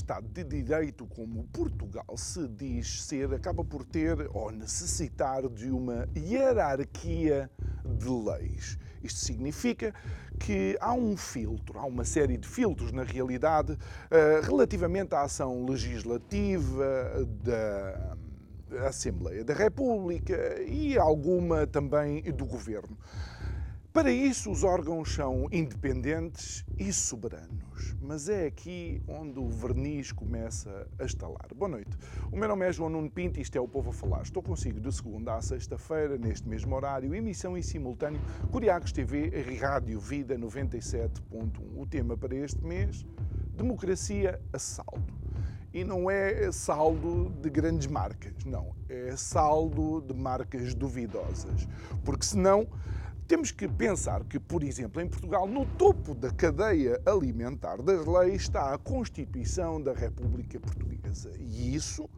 Estado de Direito como Portugal se diz ser, acaba por ter ou necessitar de uma hierarquia de leis. Isto significa que há um filtro, há uma série de filtros, na realidade, eh, relativamente à ação legislativa da Assembleia da República e alguma também do Governo. Para isso, os órgãos são independentes e soberanos. Mas é aqui onde o verniz começa a estalar. Boa noite. O meu nome é João Nuno Pinto e isto é o Povo a Falar. Estou consigo de segunda à sexta-feira, neste mesmo horário, emissão em simultâneo, Curiacos TV, Rádio Vida 97.1. O tema para este mês, Democracia a saldo. E não é saldo de grandes marcas, não. É saldo de marcas duvidosas. Porque senão temos que pensar que, por exemplo, em Portugal, no topo da cadeia alimentar das leis está a Constituição da República Portuguesa. E isso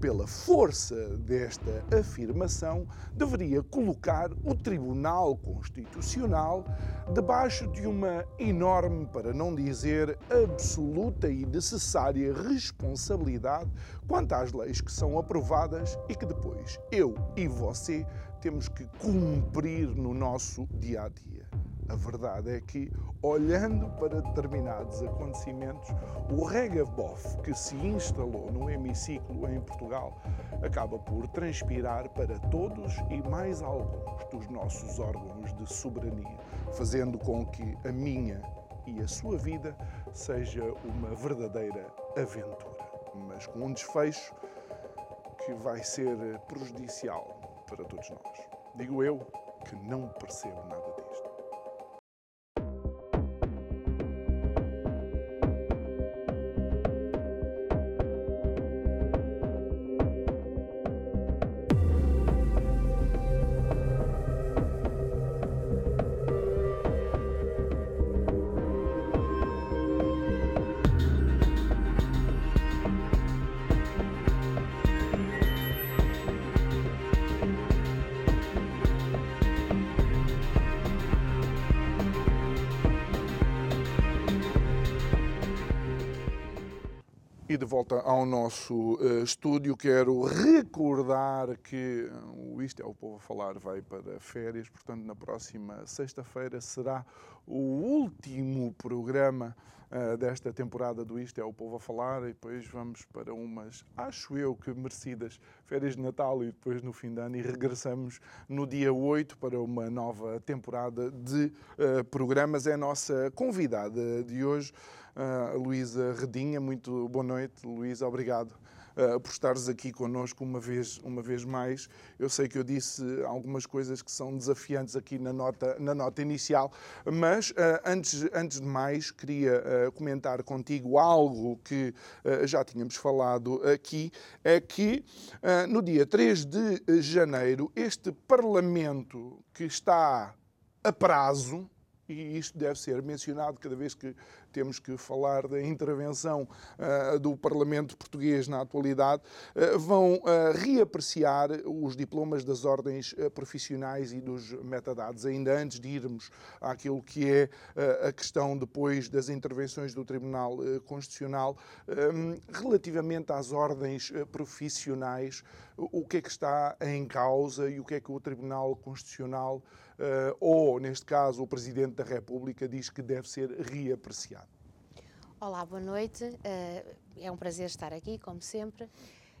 pela força desta afirmação, deveria colocar o Tribunal Constitucional debaixo de uma enorme, para não dizer absoluta e necessária responsabilidade quanto às leis que são aprovadas e que depois eu e você temos que cumprir no nosso dia a dia. A verdade é que, olhando para determinados acontecimentos, o regabof que se instalou no hemiciclo em Portugal acaba por transpirar para todos e mais alguns dos nossos órgãos de soberania, fazendo com que a minha e a sua vida seja uma verdadeira aventura, mas com um desfecho que vai ser prejudicial para todos nós. Digo eu que não percebo nada disto. Volta ao nosso uh, estúdio, quero recordar que o Isto é o Povo a Falar vai para férias, portanto, na próxima sexta-feira será o último programa uh, desta temporada do Isto é o Povo a Falar, e depois vamos para umas, acho eu que merecidas, férias de Natal e depois no fim de ano, e regressamos no dia 8 para uma nova temporada de uh, programas. É a nossa convidada de hoje a Luísa Redinha. Muito boa noite, Luísa, obrigado. Uh, por estares aqui connosco uma vez, uma vez mais. Eu sei que eu disse algumas coisas que são desafiantes aqui na nota, na nota inicial, mas uh, antes, antes de mais queria uh, comentar contigo algo que já tínhamos falado aqui, é que no dia 3 de janeiro este Parlamento que está a prazo, e isto deve ser mencionado cada vez que temos que falar da intervenção uh, do Parlamento português na atualidade, uh, vão uh, reapreciar os diplomas das ordens profissionais e dos metadados, ainda antes de irmos àquilo que é a questão depois das intervenções do Tribunal Constitucional, um, relativamente às ordens profissionais, o que é que está em causa e o que é que o Tribunal Constitucional ou, neste caso, o Presidente da República diz que deve ser reapreciado. Olá, boa noite. Uh, é um prazer estar aqui, como sempre.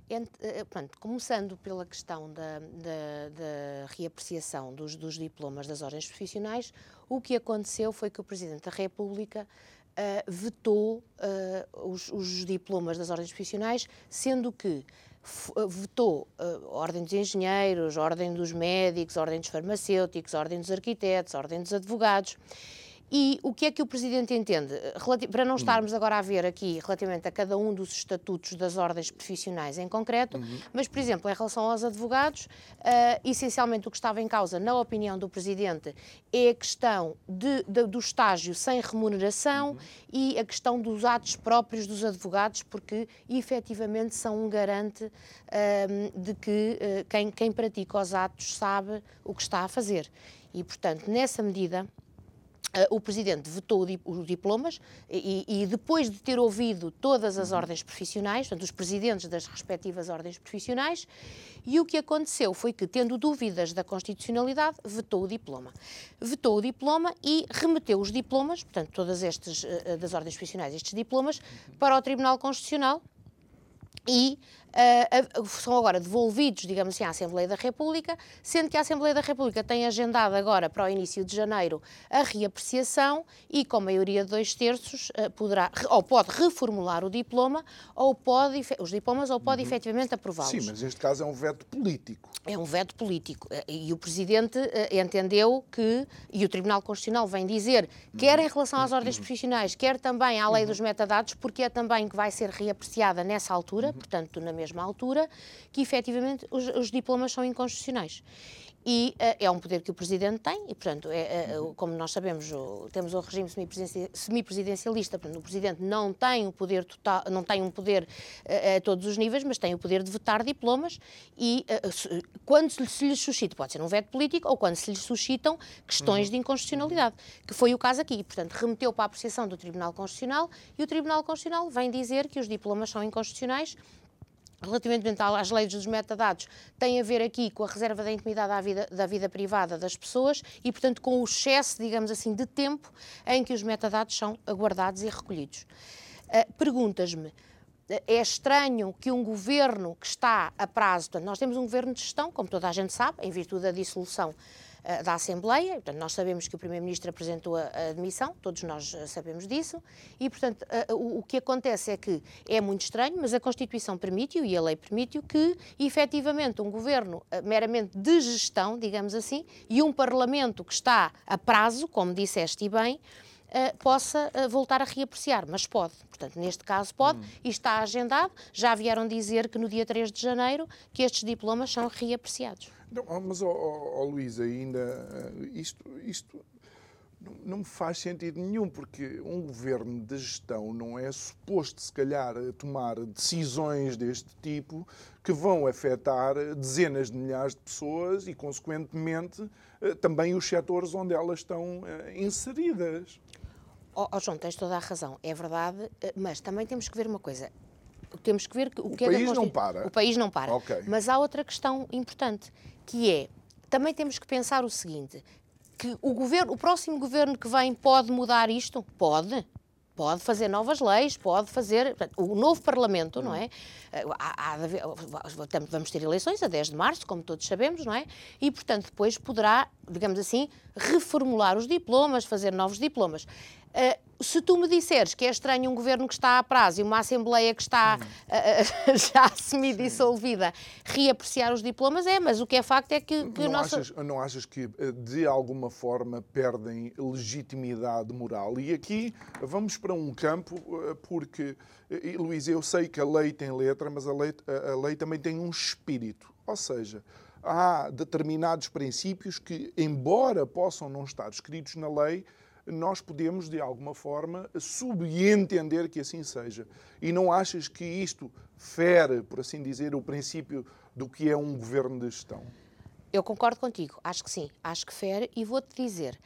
Ent, uh, pronto, começando pela questão da, da, da reapreciação dos, dos, diplomas das ordens profissionais, o que aconteceu foi que o Presidente da República uh, vetou os, os, diplomas das ordens profissionais, sendo que eh, votou a eh, Ordem dos Engenheiros, Ordem dos Médicos, Ordem dos Farmacêuticos, Ordem dos Arquitetos, Ordem dos Advogados E o que é que o Presidente entende? Para não estarmos agora a ver aqui relativamente a cada um dos estatutos das ordens profissionais em concreto, uhum. mas, por exemplo, em relação aos advogados, uh, essencialmente o que estava em causa, na opinião do Presidente, é a questão de, de, do estágio sem remuneração uhum. e a questão dos atos próprios dos advogados, porque efetivamente são um garante uh, de que uh, quem, quem pratica os atos sabe o que está a fazer. E, portanto, nessa medida, o Presidente vetou os diplomas e, e, depois de ter ouvido todas as uhum. ordens profissionais, portanto, os presidentes das respectivas ordens profissionais, e o que aconteceu foi que, tendo dúvidas da constitucionalidade, vetou o diploma. Vetou o diploma e remeteu os diplomas, portanto, todas estas uh, das ordens profissionais, estes diplomas, uhum. para o Tribunal Constitucional e uh, são agora devolvidos, digamos assim, à Assembleia da República, sendo que a Assembleia da República tem agendado agora para o início de janeiro a reapreciação e, com maioria de dois terços, uh, poderá, ou pode reformular o diploma, ou pode, os diplomas, ou pode uhum. efetivamente aprová-los. Sim, mas neste caso é um veto político. É um veto político. E o Presidente uh, entendeu que, e o Tribunal Constitucional vem dizer, quer em relação às ordens profissionais, quer também à lei uhum. dos metadados, porque é também que vai ser reapreciada nessa altura, uhum. portanto, na mesma altura, que efetivamente os, os diplomas são inconstitucionais e uh, é um poder que o Presidente tem, e, portanto, é, uh, como nós sabemos, o, temos o regime semipresidencialista, portanto, o Presidente não tem o poder total, não tem um poder uh, a todos os níveis, mas tem o poder de vetar diplomas e quando se lhes suscita, pode ser um veto político, ou quando se lhes suscitam questões uhum. de inconstitucionalidade, que foi o caso aqui. Portanto, remeteu para a apreciação do Tribunal Constitucional e o Tribunal Constitucional vem dizer que os diplomas são inconstitucionais relativamente às leis dos metadados, tem a ver aqui com a reserva da intimidade da vida, da vida privada das pessoas e, portanto, com o excesso, digamos assim, de tempo em que os metadados são aguardados e recolhidos. Uh, Perguntas-me, é estranho que um governo que está a prazo, nós temos um governo de gestão, como toda a gente sabe, em virtude da dissolução uh, da Assembleia, portanto, nós sabemos que o Primeiro-Ministro apresentou a, a, admissão, todos nós uh, sabemos disso, e, portanto, o, o, que acontece é que é muito estranho, mas a Constituição permite-o e a lei permite-o que, efetivamente, um governo meramente de gestão, digamos assim, e um Parlamento que está a prazo, como disseste bem, uh, possa uh, voltar a reapreciar, mas pode. Portanto, neste caso pode hum. e está agendado. Já vieram dizer que no dia 3 de janeiro que estes diplomas são reapreciados. Não, oh, mas, oh, oh, oh Luísa, ainda eh, isto, isto não me faz sentido nenhum, porque um governo de gestão não é suposto, se calhar, tomar decisões deste tipo que vão afetar dezenas de milhares de pessoas e, consequentemente, também os setores onde elas estão inseridas. Oh, oh, João, tens toda a razão, é verdade, eh, mas também temos que ver uma coisa. Temos que ver o, o que país é país não para. O país não para. Okay. Mas há outra questão importante, que é, também temos que pensar o seguinte, que o, governo, o próximo governo que vem pode mudar isto? Pode pode fazer novas leis, pode fazer. O novo Parlamento, não é? Há, há, vamos ter eleições a 10 de março, como todos sabemos, não é? E, portanto, depois poderá, digamos assim, reformular os diplomas, fazer novos diplomas. Uh, se tu me disseres que é estranho um governo que está a prazo e uma Assembleia que está uh, já semi-dissolvida reapreciar os diplomas, é, mas o que é facto é que, que não, nosso... achas, não achas que de alguma forma perdem legitimidade moral? E aqui vamos para um campo, porque, Luís, eu sei que a lei tem letra, mas a lei, a lei também tem um espírito. Ou seja, há determinados princípios que, embora possam não estar escritos na lei, nós podemos, de alguma forma, subentender que assim seja. E não achas que isto fere, por assim dizer, o princípio do que é um governo de gestão? Eu concordo contigo, acho que sim, acho que fere e vou-te dizer.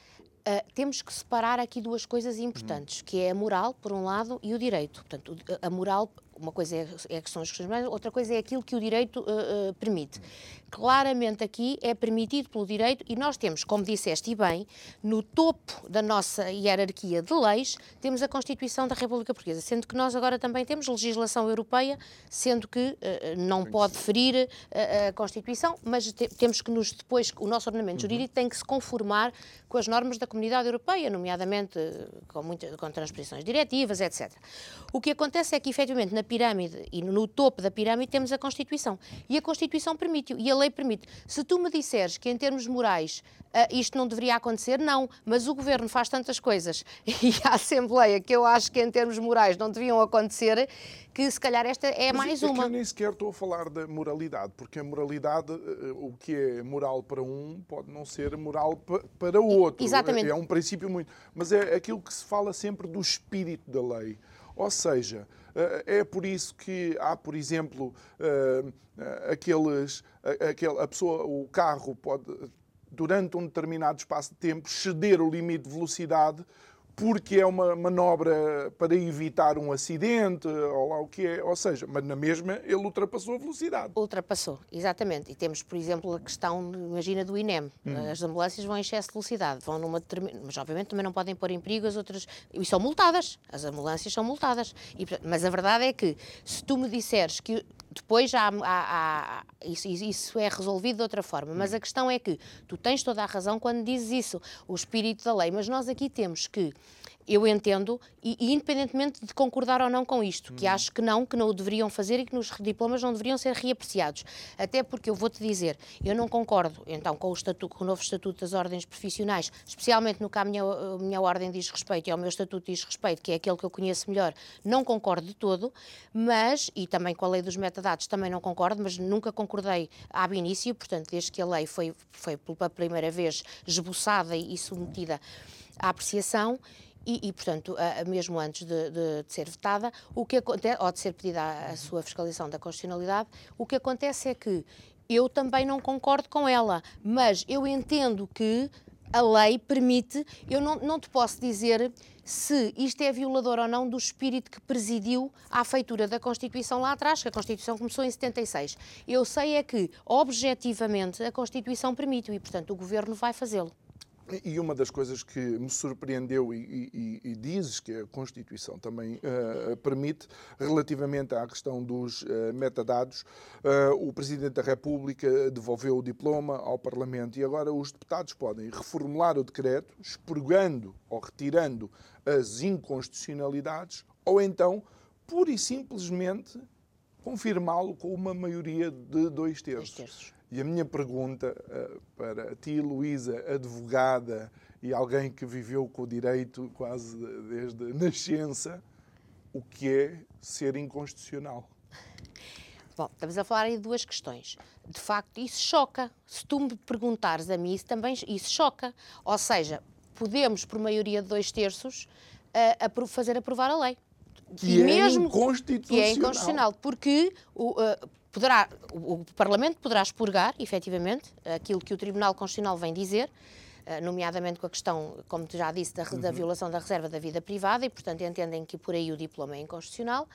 Uh, temos que separar aqui duas coisas importantes, hum. que é a moral, por um lado, e o direito. Portanto, a moral, uma coisa é, é a questão das questões outra coisa é aquilo que o direito uh, uh, permite claramente aqui é permitido pelo direito e nós temos, como disseste e bem, no topo da nossa hierarquia de leis, temos a Constituição da República Portuguesa, sendo que nós agora também temos legislação europeia, sendo que uh, não pode ferir uh, a Constituição, mas te, temos que nos depois, o nosso ordenamento uhum. jurídico tem que se conformar com as normas da Comunidade Europeia, nomeadamente com, muita, com transposições diretivas, etc. O que acontece é que, efetivamente, na pirâmide e no topo da pirâmide temos a Constituição. E a Constituição permite-o, e a lei permite. Se tu me disseres que em termos morais uh, isto não deveria acontecer, não, mas o Governo faz tantas coisas e a Assembleia que eu acho que em termos morais não deviam acontecer, que se calhar esta é mas mais é uma. Que eu nem sequer estou a falar da moralidade, porque a moralidade, uh, o que é moral para um, pode não ser moral para o outro. Exatamente. É um princípio muito. Mas é aquilo que se fala sempre do espírito da lei. Ou seja, eh, é por isso que há, por exemplo, eh, aqueles, aquele, a pessoa, o carro pode, durante um determinado espaço de tempo, ceder o limite de velocidade porque é uma manobra para evitar um acidente, ou lá o que é, ou seja, mas na mesma ele ultrapassou a velocidade. Ultrapassou, exatamente. E temos, por exemplo, a questão, imagina, do INEM. Hum. As ambulâncias vão em excesso de velocidade, vão numa determinada... Mas, obviamente, também não podem pôr em perigo as outras... E são multadas. As ambulâncias são multadas. E, mas a verdade é que, se tu me disseres que depois há, há, há isso, isso, é resolvido de outra forma, mas a questão é que tu tens toda a razão quando dizes isso, o espírito da lei, mas nós aqui temos que eu entendo, e, e, independentemente de concordar ou não com isto, que acho que não, que não o deveriam fazer e que nos diplomas não deveriam ser reapreciados. Até porque eu vou-te dizer, eu não concordo então com o, estatuto, com o novo Estatuto das Ordens Profissionais, especialmente no que a minha, a minha ordem diz respeito e ao meu Estatuto diz respeito, que é aquele que eu conheço melhor, não concordo de todo, mas, e também com a lei dos metadados também não concordo, mas nunca concordei ab início, portanto, desde que a lei foi, foi pela primeira vez esboçada e submetida à apreciação, e, e portanto, a, a mesmo antes de, de, de, ser vetada, o que acontece, ou de ser pedida a, a sua fiscalização da constitucionalidade, o que acontece é que eu também não concordo com ela, mas eu entendo que a lei permite, eu não, não te posso dizer se isto é violador ou não do espírito que presidiu à feitura da Constituição lá atrás, que a Constituição começou em 76. Eu sei é que, objetivamente, a Constituição permite e, portanto, o Governo vai fazê-lo. E uma das coisas que me surpreendeu e, e, e dizes que a Constituição também uh, permite, relativamente à questão dos uh, metadados, uh, o Presidente da República devolveu o diploma ao Parlamento e agora os deputados podem reformular o decreto, expurgando ou retirando as inconstitucionalidades, ou então, pura e simplesmente, confirmá-lo com uma maioria de dois terços. Dois terços. E a minha pergunta uh, para ti, Luísa, advogada e alguém que viveu com o direito quase desde a nascença, o que é ser inconstitucional? Bom, estamos a falar aí de duas questões. De facto, isso choca. Se tu me perguntares a mim, isso também isso choca. Ou seja, podemos, por maioria de dois terços, uh, fazer aprovar a lei. Que e é mesmo inconstitucional. Que é inconstitucional, porque o, uh, poderá, o Parlamento poderá expurgar, efetivamente, aquilo que o Tribunal Constitucional vem dizer, eh, nomeadamente com a questão, como já disse, da, da uhum. violação da reserva da vida privada, e, portanto, entendem que por aí o diploma é inconstitucional,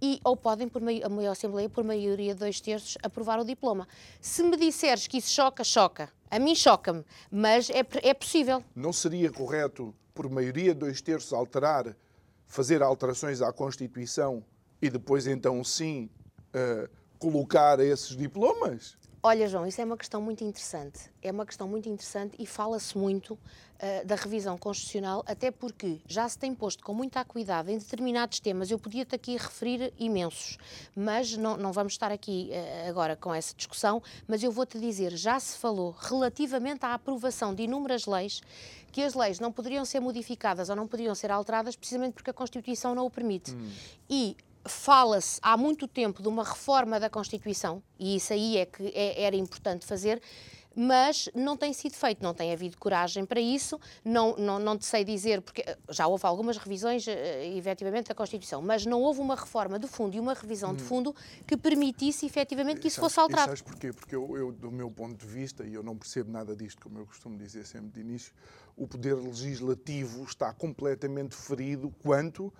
e, ou podem, por meio, a maior Assembleia, por maioria de dois terços, aprovar o diploma. Se me disseres que isso choca, choca. A mim choca-me, mas é, é possível. Não seria correto, por maioria de dois terços, alterar, fazer alterações à Constituição e depois, então, sim, uh, colocar esses diplomas? Olha, João, isso é uma questão muito interessante. É uma questão muito interessante e fala-se muito uh, da revisão constitucional, até porque já se tem posto com muita cuidado em determinados temas. Eu podia-te aqui referir imensos, mas não, não vamos estar aqui uh, agora com essa discussão. Mas eu vou-te dizer, já se falou relativamente à aprovação de inúmeras leis que as leis não poderiam ser modificadas ou não poderiam ser alteradas precisamente porque a Constituição não o permite. Hum. E fala-se há muito tempo de uma reforma da Constituição, e isso aí é que é, era importante fazer, mas não tem sido feito, não tem havido coragem para isso, não, não, não te sei dizer, porque eh, já houve algumas revisões, uh, efetivamente, da Constituição, mas não houve uma reforma de fundo e uma revisão hum. de fundo que permitisse, efetivamente, que isso fosse alterado. E sabes porquê? Porque eu, eu, do meu ponto de vista, e eu não percebo nada disto, como eu costumo dizer sempre de início, o poder legislativo está completamente ferido quanto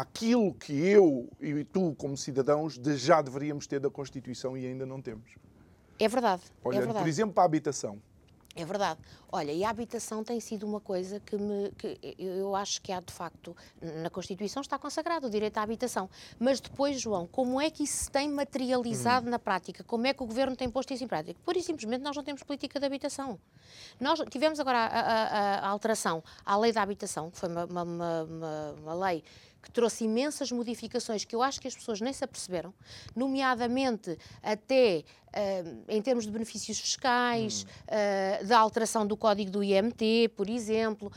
aquilo que eu e tu, como cidadãos, já deveríamos ter da Constituição e ainda não temos. É verdade. É Olha, é verdade. por exemplo, para a habitação. É verdade. Olha, e a habitação tem sido uma coisa que, me, que eu acho que há de facto, na Constituição está consagrado o direito à habitação. Mas depois, João, como é que isso se tem materializado hum. na prática? Como é que o Governo tem posto isso em prática? Por e simplesmente nós não temos política de habitação. Nós tivemos agora a, a, a alteração à lei da habitação, que foi uma, uma, uma, uma lei que trouxe imensas modificações que eu acho que as pessoas nem se aperceberam, nomeadamente até uh, em termos de benefícios fiscais, uh, da alteração do código do IMT, por exemplo,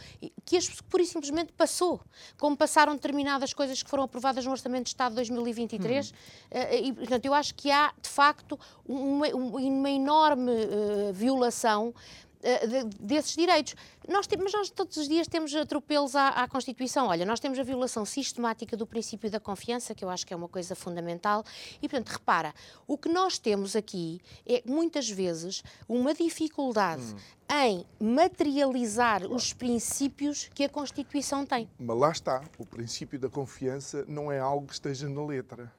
que as, pura e simplesmente passou, como passaram determinadas coisas que foram aprovadas no Orçamento de Estado de 2023, hum. uh, e portanto eu acho que há de facto uma, uma enorme violação desses direitos. Nós mas nós todos os dias temos atropelos à, à, Constituição. Olha, nós temos a violação sistemática do princípio da confiança, que eu acho que é uma coisa fundamental. E, portanto, repara, o que nós temos aqui é muitas vezes uma dificuldade hum. em materializar os princípios que a Constituição tem. Mas lá está, o princípio da confiança não é algo que esteja na letra.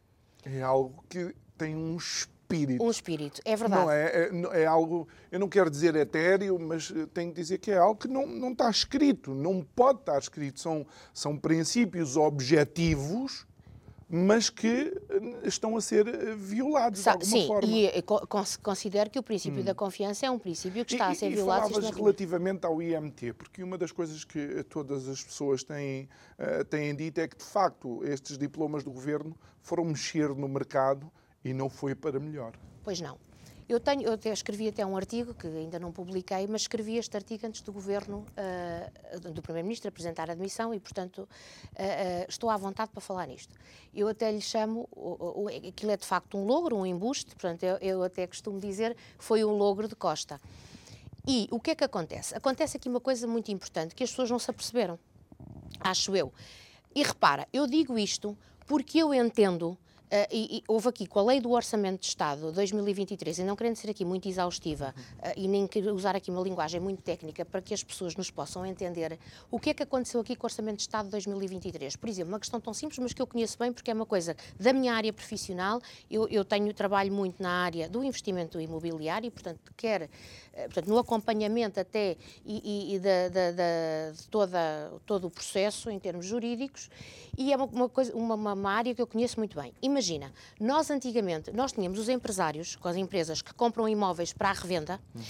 É algo que tem um espírito espírito. Um espírito, é verdade. Não é, é, é, algo, eu não quero dizer etéreo, mas eh, tenho que dizer que é algo que não, não está escrito, não pode estar escrito. São, são princípios objetivos mas que eh, estão a ser eh, violados Sa de alguma sim, forma. Sim, e considero que o princípio hum. da confiança é um princípio que está e, a ser e violado. E falavas relativamente ao IMT, porque uma das coisas que todas as pessoas têm, uh, têm dito é que, de facto, estes diplomas do governo foram mexer no mercado e não foi para melhor. Pois não. Eu, tenho, eu até escrevi até um artigo, que ainda não publiquei, mas escrevi este artigo antes do governo, uh, do Primeiro-Ministro, apresentar a admissão e, portanto, uh, uh, estou à vontade para falar nisto. Eu até lhe chamo, o, aquilo é de facto um logro, um embuste, portanto, eu, eu até costumo dizer foi um logro de Costa. E o que é que acontece? Acontece aqui uma coisa muito importante que as pessoas não se aperceberam, acho eu. E repara, eu digo isto porque eu entendo Uh, e, e, houve aqui com a lei do Orçamento de Estado 2023, e não querendo ser aqui muito exaustiva uh, e nem usar aqui uma linguagem muito técnica para que as pessoas nos possam entender o que é que aconteceu aqui com o Orçamento de Estado 2023. Por exemplo, uma questão tão simples, mas que eu conheço bem porque é uma coisa da minha área profissional. Eu, eu tenho trabalho muito na área do investimento imobiliário e, portanto, quer uh, portanto, no acompanhamento até e, e, da, de toda, todo o processo em termos jurídicos, e é uma, uma coisa, uma, uma área que eu conheço muito bem nós antigamente, nós tínhamos os empresários, com as empresas que compram imóveis para a revenda, uhum.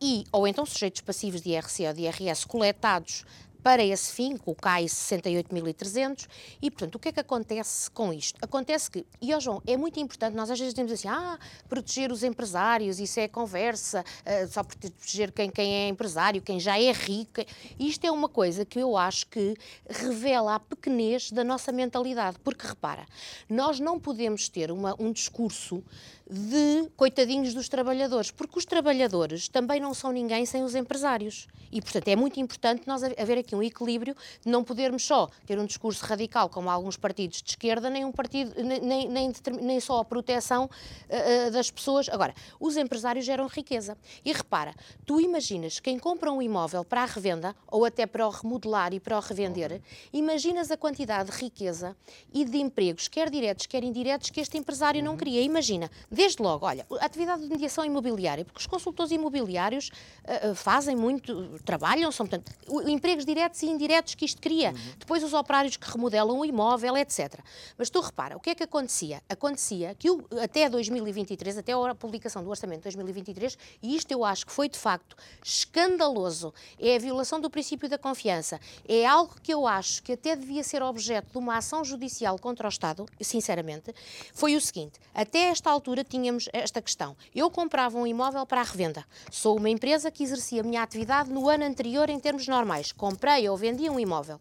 e, ou então sujeitos passivos de IRC ou de IRS coletados para esse fim, com o CAI 68.300, e portanto, o que é que acontece com isto? Acontece que, e ó João, é muito importante, nós às vezes dizemos assim, ah, proteger os empresários, isso é conversa, uh, só proteger quem, quem é empresário, quem já é rico, isto é uma coisa que eu acho que revela a pequenez da nossa mentalidade, porque repara, nós não podemos ter uma, um discurso de coitadinhos dos trabalhadores, porque os trabalhadores também não são ninguém sem os empresários. E, portanto, é muito importante nós haver aqui um equilíbrio de não podermos só ter um discurso radical, como alguns partidos de esquerda, nem, um partido, nem, nem, nem só a proteção uh, das pessoas. Agora, os empresários geram riqueza. E repara, tu imaginas quem compra um imóvel para a revenda, ou até para o remodelar e para o revender, imaginas a quantidade de riqueza e de empregos, quer diretos, quer indiretos, que este empresário não cria. Imagina, Desde logo, olha, a atividade de mediação imobiliária, porque os consultores imobiliários uh, fazem muito, trabalham, são, portanto, empregos diretos e indiretos que isto cria. Uhum. Depois os operários que remodelam o imóvel, etc. Mas tu repara, o que é que acontecia? Acontecia que o, até 2023, até a publicação do Orçamento de 2023, e isto eu acho que foi de facto escandaloso, é a violação do princípio da confiança, é algo que eu acho que até devia ser objeto de uma ação judicial contra o Estado, sinceramente, foi o seguinte, até esta altura tínhamos esta questão. Eu comprava um imóvel para a revenda. Sou uma empresa que exercia a minha atividade no ano anterior em termos normais. Comprei ou vendi um imóvel.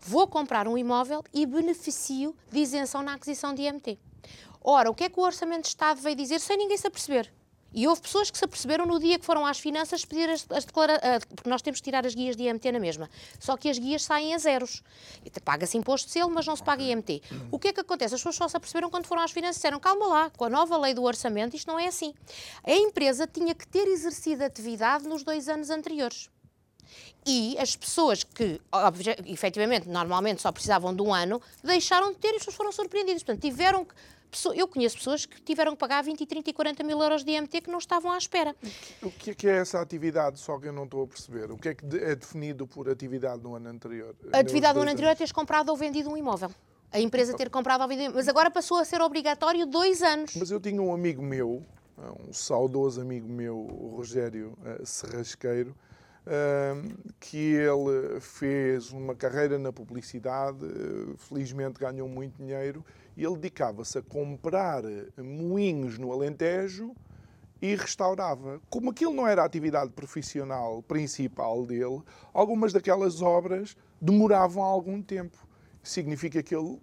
Vou comprar um imóvel e beneficio de isenção na aquisição de IMT. Ora, o que é que o Orçamento de Estado veio dizer sem ninguém se aperceber? E houve pessoas que se aperceberam no dia que foram às finanças pedir as, as declarações, porque nós temos que tirar as guias de IMT na mesma. Só que as guias saem a zeros. Paga-se imposto de selo, mas não se paga IMT. O que é que acontece? As pessoas só se aperceberam quando foram às finanças e disseram, calma lá, com a nova lei do orçamento isto não é assim. A empresa tinha que ter exercido atividade nos dois anos anteriores. E as pessoas que, efetivamente, normalmente só precisavam de um ano, deixaram de ter e as pessoas foram surpreendidas. Portanto, tiveram que eu conheço pessoas que tiveram que pagar 20, 30 e 40 mil euros de IMT que não estavam à espera. O que é, que é essa atividade, só que eu não estou a perceber? O que é que é definido por atividade no ano anterior? A atividade no ano anterior é teres comprado ou vendido um imóvel. A empresa ter comprado ou vendido, mas agora passou a ser obrigatório dois anos. Mas eu tinha um amigo meu, um saudoso amigo meu, o Rogério uh, Serrasqueiro, que ele fez uma carreira na publicidade, felizmente ganhou muito dinheiro, e ele dedicava-se a comprar moinhos no Alentejo e restaurava. Como aquilo não era a atividade profissional principal dele, algumas daquelas obras demoravam algum tempo. Significa que ele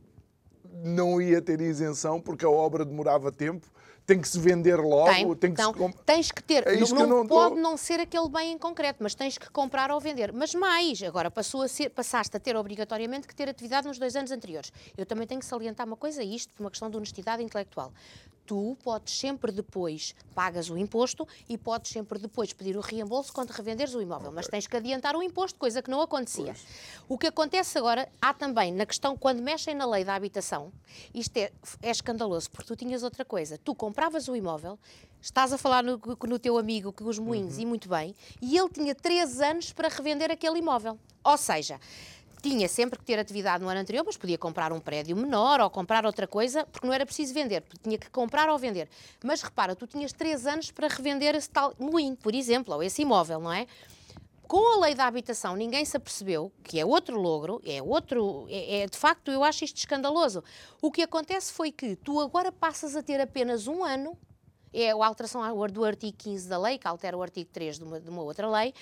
não ia ter isenção porque a obra demorava tempo tem que se vender logo, tem, tem que então, se tens que ter, é não, que não pode tô... não ser aquele bem em concreto, mas tens que comprar ou vender. Mas mais, agora passou a ser, passaste a ter obrigatoriamente que ter atividade nos dois anos anteriores. Eu também tenho que salientar uma coisa, isto por uma questão de honestidade intelectual tu podes sempre depois pagas o imposto e podes sempre depois pedir o reembolso quando revenderes o imóvel, okay. mas tens que adiantar o imposto, coisa que não acontecia. Pois. O que acontece agora, há também na questão, quando mexem na lei da habitação, isto é, é escandaloso, porque tu tinhas outra coisa, tu compravas o imóvel, estás a falar no, no teu amigo que os moinhos, uhum. e muito bem, e ele tinha três anos para revender aquele imóvel. Ou seja, tinha sempre que ter atividade no ano anterior, mas podia comprar um prédio menor ou comprar outra coisa, porque não era preciso vender, tinha que comprar ou vender. Mas repara, tu tinhas três anos para revender esse tal moinho, por exemplo, ou esse imóvel, não é? Com a lei da habitação, ninguém se apercebeu que é outro logro, é outro. É, é, de facto, eu acho isto escandaloso. O que acontece foi que tu agora passas a ter apenas um ano, é a alteração do artigo 15 da lei, que altera o artigo 3 de uma, de uma outra lei,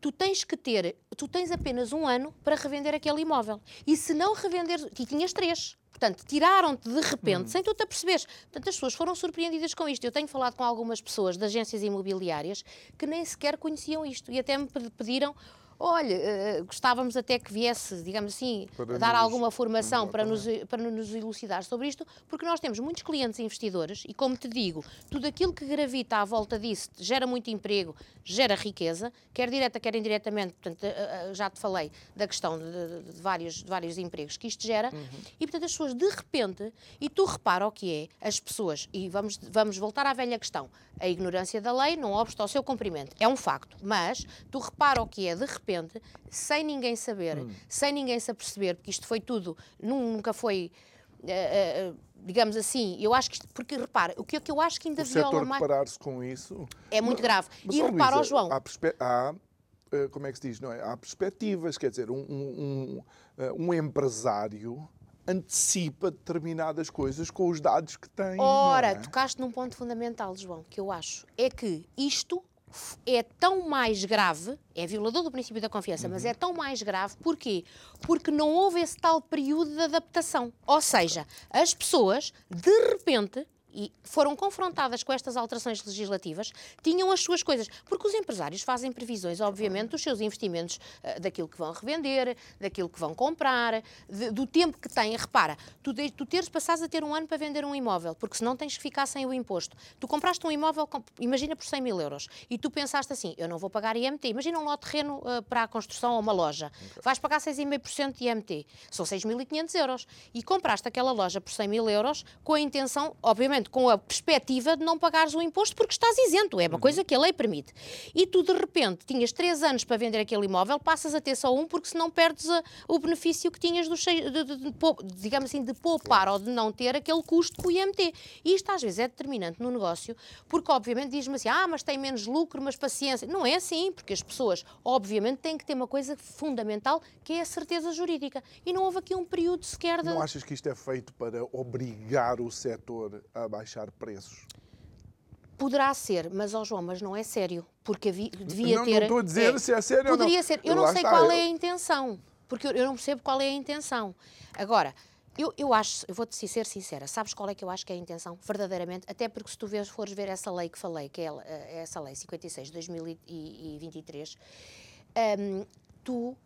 tu tens que ter, tu tens apenas um ano para revender aquele imóvel. E se não revender, e tinhas três. Portanto, tiraram-te de repente, hum. sem tu te aperceberes. Portanto, as pessoas foram surpreendidas com isto. Eu tenho falado com algumas pessoas de agências imobiliárias que nem sequer conheciam isto e até me pediram olha, uh, gostávamos até que viesse, digamos assim, para dar nos, alguma formação para nos, para nos elucidar sobre isto, porque nós temos muitos clientes investidores e, como te digo, tudo aquilo que gravita à volta disso gera muito emprego, gera riqueza, quer direta, quer indiretamente, portanto, uh, já te falei da questão de, de, de, vários, de vários empregos que isto gera, uhum. e portanto as pessoas de repente, e tu repara o que é, as pessoas, e vamos, vamos voltar à velha questão, a ignorância da lei não obsta ao seu cumprimento, é um facto, mas tu repara o que é, de repente, repente, sem ninguém saber, hum. sem ninguém se aperceber, porque isto foi tudo, nunca foi. Uh, uh, digamos assim, eu acho que porque repara, o que, é que eu acho que ainda o viola mais. parar-se com isso é muito grave. Mas, e repara, Luísa, João. Há, há, como é que se diz? Não é? Há perspectivas, quer dizer, um, um, um, um empresário antecipa determinadas coisas com os dados que tem. Ora, é? tocaste num ponto fundamental, João, que eu acho. É que isto é tão mais grave, é violador do princípio da confiança, uhum. mas é tão mais grave, porquê? Porque não houve esse tal período de adaptação. Ou seja, as pessoas, de repente, e foram confrontadas com estas alterações legislativas, tinham as suas coisas. Porque os empresários fazem previsões, obviamente, dos seus investimentos, uh, daquilo que vão revender, daquilo que vão comprar, de, do tempo que têm. Repara, tu, de, tu teres passado a ter um ano para vender um imóvel, porque senão tens que ficar sem o imposto. Tu compraste um imóvel, imagina, por 100 mil euros, e tu pensaste assim, eu não vou pagar IMT. Imagina um lote terreno uh, para a construção ou uma loja. Vais pagar 6,5% de IMT. São 6.500 euros. E compraste aquela loja por 100 mil euros com a intenção, obviamente, com a perspectiva de não pagares o imposto porque estás isento, é uma uhum. coisa que a lei permite. E tu, de repente, tinhas três anos para vender aquele imóvel, passas a ter só um porque senão perdes a, o benefício que tinhas, do, de, de, de, digamos assim, de poupar ou de não ter aquele custo com o IMT. E isto às vezes é determinante no negócio porque, obviamente, diz-me assim, ah, mas tem menos lucro, mas paciência. Não é assim, porque as pessoas, obviamente, têm que ter uma coisa fundamental que é a certeza jurídica. E não houve aqui um período sequer de... Não achas que isto é feito para obrigar o setor a baixar preços? Poderá ser, mas, ó oh João, mas não é sério, porque devia não, ter... Não estou a dizer é, se é sério Poderia ou não. ser, eu não sei está, qual eu... é a intenção, porque eu, eu não percebo qual é a intenção. Agora, eu, eu acho, eu vou-te ser sincera, sabes qual é que eu acho que é a intenção? Verdadeiramente, até porque se tu vês, fores ver essa lei que falei, que é, é essa lei 56 de 2023, um, tu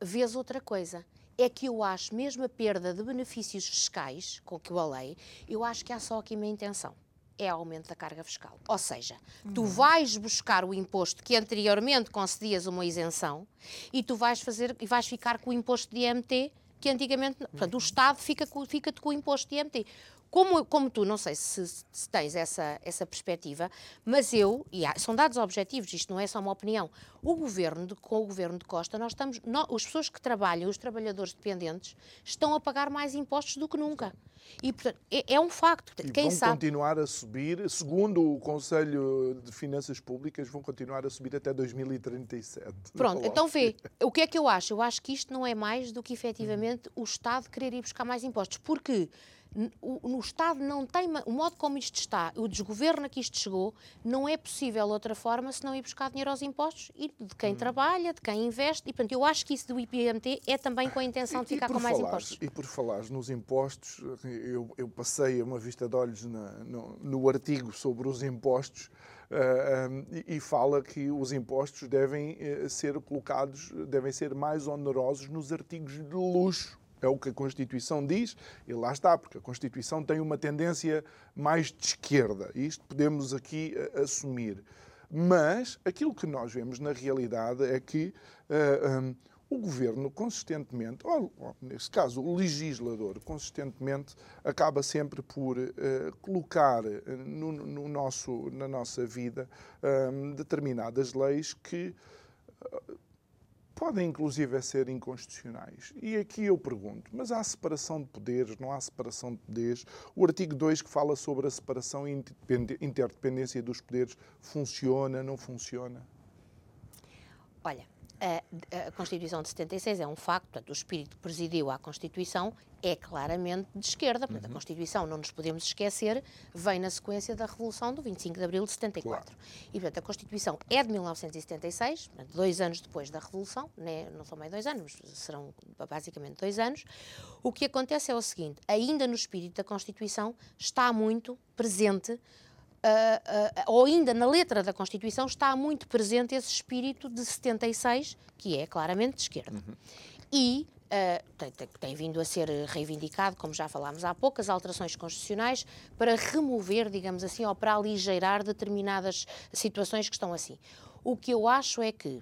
vês outra coisa. É que eu acho, mesmo a perda de benefícios fiscais, com que eu a lei, eu acho que há só aqui uma intenção é aumento da carga fiscal. Ou seja, uhum. tu vais buscar o imposto que anteriormente concedias uma isenção e tu vais fazer e vais ficar com o imposto de IMT que antigamente, portanto, o Estado fica fica-te com o imposto de IMT. Como, como tu, não sei se, se, tens essa, essa perspectiva, mas eu, e há, são dados objetivos, isto não é só uma opinião, o governo, de, com o governo de Costa, nós estamos, nós, as pessoas que trabalham, os trabalhadores dependentes, estão a pagar mais impostos do que nunca. E, portanto, é, é um facto. E Quem vão sabe... continuar a subir, segundo o Conselho de Finanças Públicas, vão continuar a subir até 2037. Pronto, então vê, o que é que eu acho? Eu acho que isto não é mais do que efetivamente o Estado querer ir buscar mais impostos, porque no Estado não tem, o modo como isto está, o desgoverno a que isto chegou, não é possível outra forma se não ir buscar dinheiro aos impostos e de quem hum. trabalha, de quem investe, e portanto eu acho que isso do IPMT é também com a intenção de ficar com mais impostos. E por falar nos impostos, eu, eu passei uma vista de olhos na, no, no, artigo sobre os impostos uh, eh, um, e, e, fala que os impostos devem uh, ser colocados, devem ser mais onerosos nos artigos de luxo é o que a Constituição diz, e lá está, porque a Constituição tem uma tendência mais de esquerda. Isto podemos aqui uh, assumir. Mas aquilo que nós vemos na realidade é que uh, eh, um, o governo consistentemente, ou, ou, nesse caso o legislador consistentemente, acaba sempre por uh, colocar no, no, nosso, na nossa vida um, determinadas leis que podem inclusive ser inconstitucionais. E aqui eu pergunto, mas há separação de poderes, não há separação de poderes? O artigo 2 que fala sobre a separação e interdependência dos poderes funciona, não funciona? Olha, a, a, Constituição de 76 é um facto, portanto, o espírito que presidiu à Constituição é claramente de esquerda. Portanto, uhum. a Constituição, não nos podemos esquecer, vem na sequência da Revolução do 25 de Abril de 74. Claro. E, portanto, a Constituição é de 1976, portanto, dois anos depois da Revolução, né? não são mais dois anos, mas serão basicamente dois anos. O que acontece é o seguinte: ainda no espírito da Constituição está muito presente uh, ou ainda na letra da Constituição, está muito presente esse espírito de 76, que é claramente de esquerda. Uhum. E Uh, tem, tem, tem, vindo a ser reivindicado, como já falámos há pouco, as alterações constitucionais para remover, digamos assim, ou para aligeirar determinadas situações que estão assim. O que eu acho é que,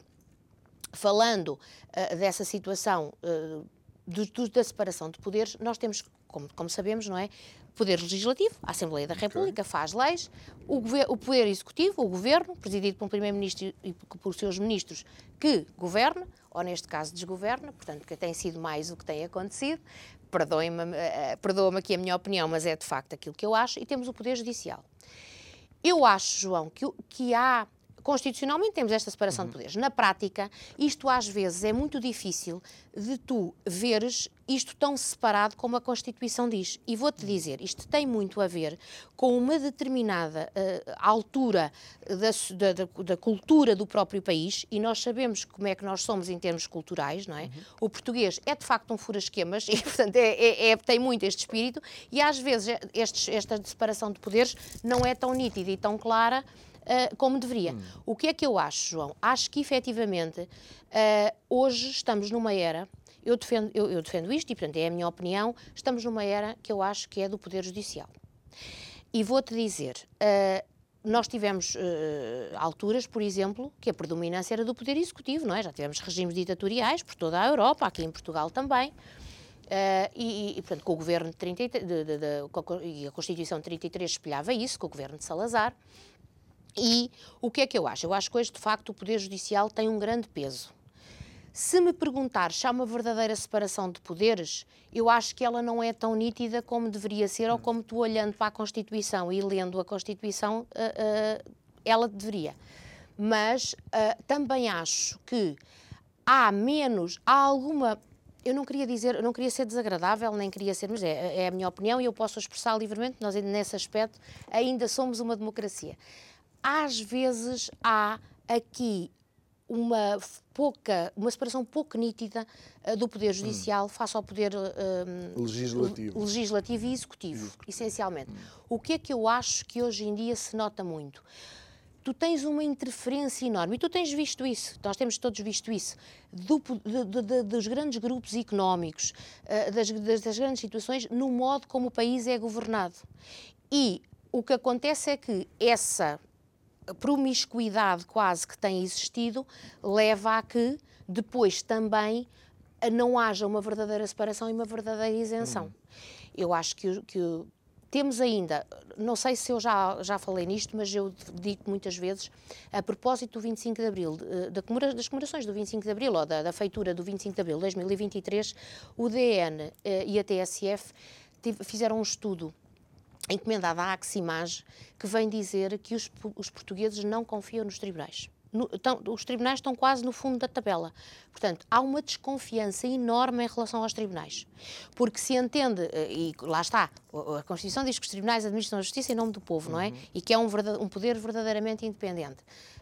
falando uh, dessa situação uh, do, do, da separação de poderes, nós temos, como, como sabemos, não é? Poder Legislativo, a Assembleia da República okay. faz leis, o, o, Poder Executivo, o Governo, presidido por um Primeiro-Ministro e por seus ministros, que governa, ou neste caso desgoverna, portanto, que tem sido mais o que tem acontecido. Perdoe-me eh, perdoa aqui a minha opinião, mas é de facto aquilo que eu acho. E temos o Poder Judicial. Eu acho, João, que, que há constitucionalmente temos esta separação uhum. de poderes. Na prática, isto às vezes é muito difícil de tu veres isto tão separado como a Constituição diz. E vou-te dizer, isto tem muito a ver com uma determinada uh, altura da, da, da, cultura do próprio país, e nós sabemos como é que nós somos em termos culturais, não é? Uhum. O português é de facto um fura-esquemas, e portanto é, é, é, tem muito este espírito, e às vezes estes, esta separação de poderes não é tão nítida e tão clara uh, como deveria. Hum. O que é que eu acho, João? Acho que efetivamente uh, hoje estamos numa era. Eu defendo, eu, eu defendo isto e, portanto, é a minha opinião. Estamos numa era que eu acho que é do Poder Judicial. E vou-te dizer, uh, nós tivemos uh, alturas, por exemplo, que a predominância era do Poder Executivo, não é? Já tivemos regimes ditatoriais por toda a Europa, aqui em Portugal também. Uh, e, e, portanto, com o governo de 33, de, de, de, e a Constituição de 33 espelhava isso, com o governo de Salazar. E o que é que eu acho? Eu acho que hoje, de facto, o Poder Judicial tem um grande peso. Se me perguntar se há uma verdadeira separação de poderes, eu acho que ela não é tão nítida como deveria ser, ou como tu olhando para a Constituição e lendo a Constituição, uh, uh, ela deveria. Mas uh, também acho que há menos, há alguma. Eu não queria dizer, eu não queria ser desagradável, nem queria ser, mas é, é a minha opinião e eu posso expressar livremente. Nós, nesse aspecto, ainda somos uma democracia às vezes há aqui uma pouca, uma separação pouco nítida uh, do poder judicial hum. face ao poder uh, legislativo. legislativo e executivo, executivo. essencialmente. Hum. O que é que eu acho que hoje em dia se nota muito? Tu tens uma interferência enorme, e tu tens visto isso, nós temos todos visto isso, do, de, de, dos grandes grupos económicos, uh, das, das, das grandes situações, no modo como o país é governado. E o que acontece é que essa promiscuidade quase que tem existido leva a que depois também não haja uma verdadeira separação e uma verdadeira isenção. Uhum. Eu acho que, que, temos ainda, não sei se eu já, já falei nisto, mas eu digo muitas vezes, a propósito do 25 de Abril, comemora, das comemorações do 25 de Abril, ou da, da feitura do 25 de Abril de 2023, o DN eh, e a TSF fizeram um estudo encomendado à Aximage que vem dizer que os, os portugueses não confiam nos tribunais. No, tão, os tribunais estão quase no fundo da tabela. Portanto, há uma desconfiança enorme em relação aos tribunais. Porque se entende, eh, e lá está, a Constituição diz que os tribunais administram a justiça em nome do povo, uhum. não é? Uhum. E que é um, um poder verdadeiramente independente.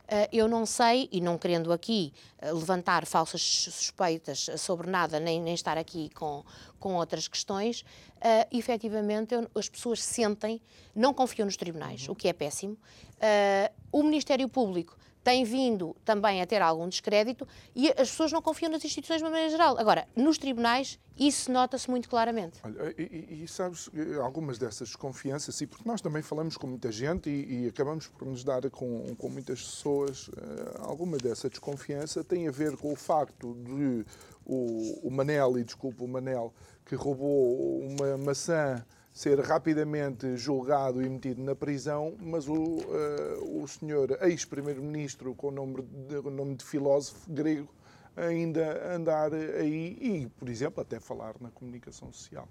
Eh, eu não sei, e não querendo aqui eh, levantar falsas suspeitas sobre nada, nem, nem estar aqui com, com outras questões, uh, efetivamente eu, as pessoas sentem, não confiam nos tribunais, uhum. o que é péssimo. Uh, o Ministério Público tem vindo também a ter algum descrédito e as pessoas não confiam nas instituições de uma maneira geral. Agora, nos tribunais, isso nota-se muito claramente. Olha, e, e, sabes, algumas dessas desconfianças, e porque nós também falamos com muita gente e, e acabamos por nos dar com, com muitas pessoas, uh, alguma dessa desconfiança tem a ver com o facto de o, o Manel, e desculpa o Manel, que roubou uma maçã ser rapidamente julgado e metido na prisão, mas o, uh, o senhor ex-primeiro-ministro com o nome de, nome de filósofo grego ainda andar aí e, por exemplo, até falar na comunicação social.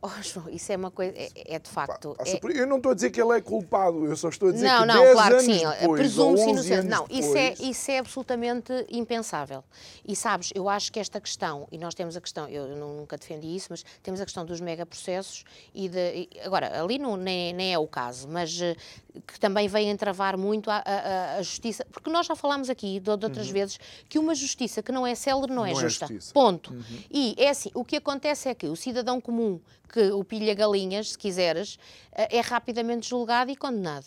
Oh, João, isso é uma coisa, é, é de facto. É... Eu não estou a dizer que ele é culpado, eu só estou a dizer não, que não, 10 claro anos que sim, presume-se inocente. Não, depois... isso é, isso é absolutamente impensável. E sabes, eu acho que esta questão, e nós temos a questão, eu nunca defendi isso, mas temos a questão dos megaprocessos e de. Agora, ali não, nem, nem é o caso, mas eh, que também vem entravar muito a, a, a, justiça, porque nós já falámos aqui de, de outras uhum. vezes que uma justiça que não é célere não é não é justa. É Ponto. Uhum. E é assim, o que acontece é que o cidadão comum que o pilha galinhas, se quiseres, eh, é rapidamente julgado e condenado.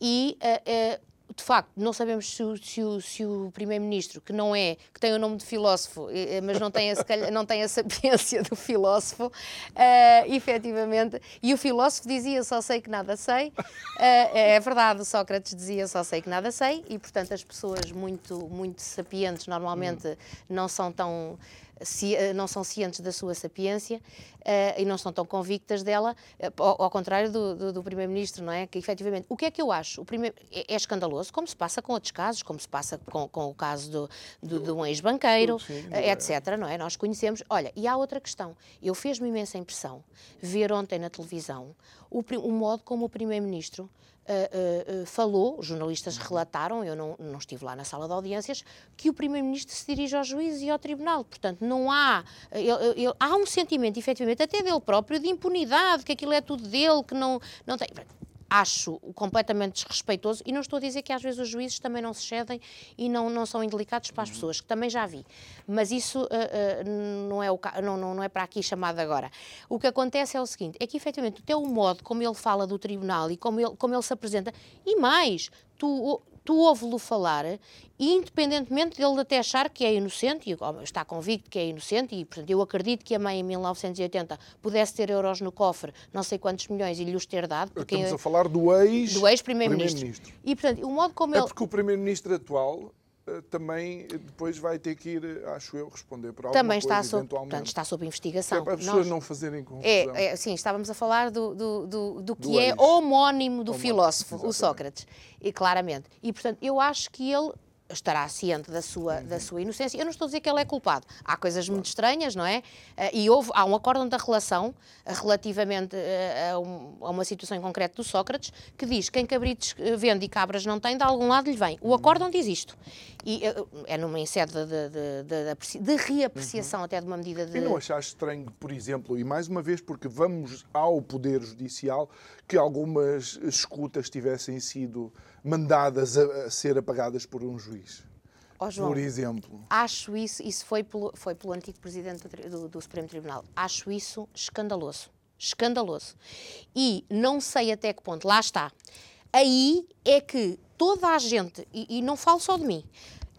E uh, uh, de facto, não sabemos se o, se o, se o Primeiro-Ministro, que não é, que tem o nome de filósofo, mas não tem a, não tem a sapiência do filósofo, uh, efetivamente, e o filósofo dizia só sei que nada sei, uh, é verdade, Sócrates dizia só sei que nada sei, e portanto as pessoas muito, muito sapientes normalmente hum. não são tão eh, não são cientes da sua sapiência uh, e não estão tão convictas dela, uh, ao, contrário do, do, do Primeiro-Ministro, não é? Que efetivamente, o que é que eu acho? O primeiro, é, é escandaloso, como se passa com outros casos, como se passa com, com o caso do, do, de um ex-banqueiro, uh, etc. Não é? Nós conhecemos. Olha, e há outra questão. Eu fez-me imensa impressão ver ontem na televisão o, o modo como o Primeiro-Ministro uh, uh, falou, os jornalistas relataram, eu não, não, estive lá na sala de audiências, que o Primeiro-Ministro se dirige ao juiz e ao tribunal. Portanto, não há. Ele, ele, há um sentimento, efetivamente, até dele próprio, de impunidade, que aquilo é tudo dele, que não, não tem acho completamente desrespeitoso e não estou a dizer que às vezes os juízes também não se cedem e não, não são indelicados para as uhum. pessoas, que também já vi. Mas isso uh, uh, não, é o, não, não, não é para aqui chamado agora. O que acontece é o seguinte, é que efetivamente até o modo como ele fala do tribunal e como ele, como ele se apresenta, e mais, tu tu ouve-lo falar independentemente dele até achar que é inocente, e está convicto que é inocente, e portanto eu acredito que a mãe em 1980 pudesse ter euros no cofre, não sei quantos milhões, e lhes ter dado. Porque Estamos a falar do ex... Do ex-primeiro-ministro. e portanto, o modo como é ele... porque o primeiro-ministro atual também depois vai ter que ir, acho eu, responder por alguma também está coisa, sob, portanto, está sob investigação. É para as pessoas Nós, não fazerem confusão. É, é, sim, estávamos a falar do, do, do, do que do é homónimo do homónimo, filósofo, exatamente. o Sócrates, e claramente. E, portanto, eu acho que ele estará ciente da sua, uhum. da sua inocência. Eu não estou a dizer que ele é culpado. Há coisas muito estranhas, não é? Eh, e houve, há um acórdão da relação eh, relativamente eh, a, um, uma situação em concreto do Sócrates que diz quem cabritos vende e cabras não tem, de algum lado lhe vem. O acórdão diz isto. E é numa sede de, de, de, de reapreciação uhum. até de uma medida de... E não achaste estranho, por exemplo, e mais uma vez porque vamos ao Poder Judicial, que algumas escutas tivessem sido mandadas a, a ser apagadas por um juiz. Oh, João, por exemplo. Acho isso, isso foi pelo, foi pelo antigo presidente do, do, Supremo Tribunal, acho isso escandaloso. Escandaloso. E não sei até que ponto, lá está. Aí é que toda a gente, e, e não falo só de mim,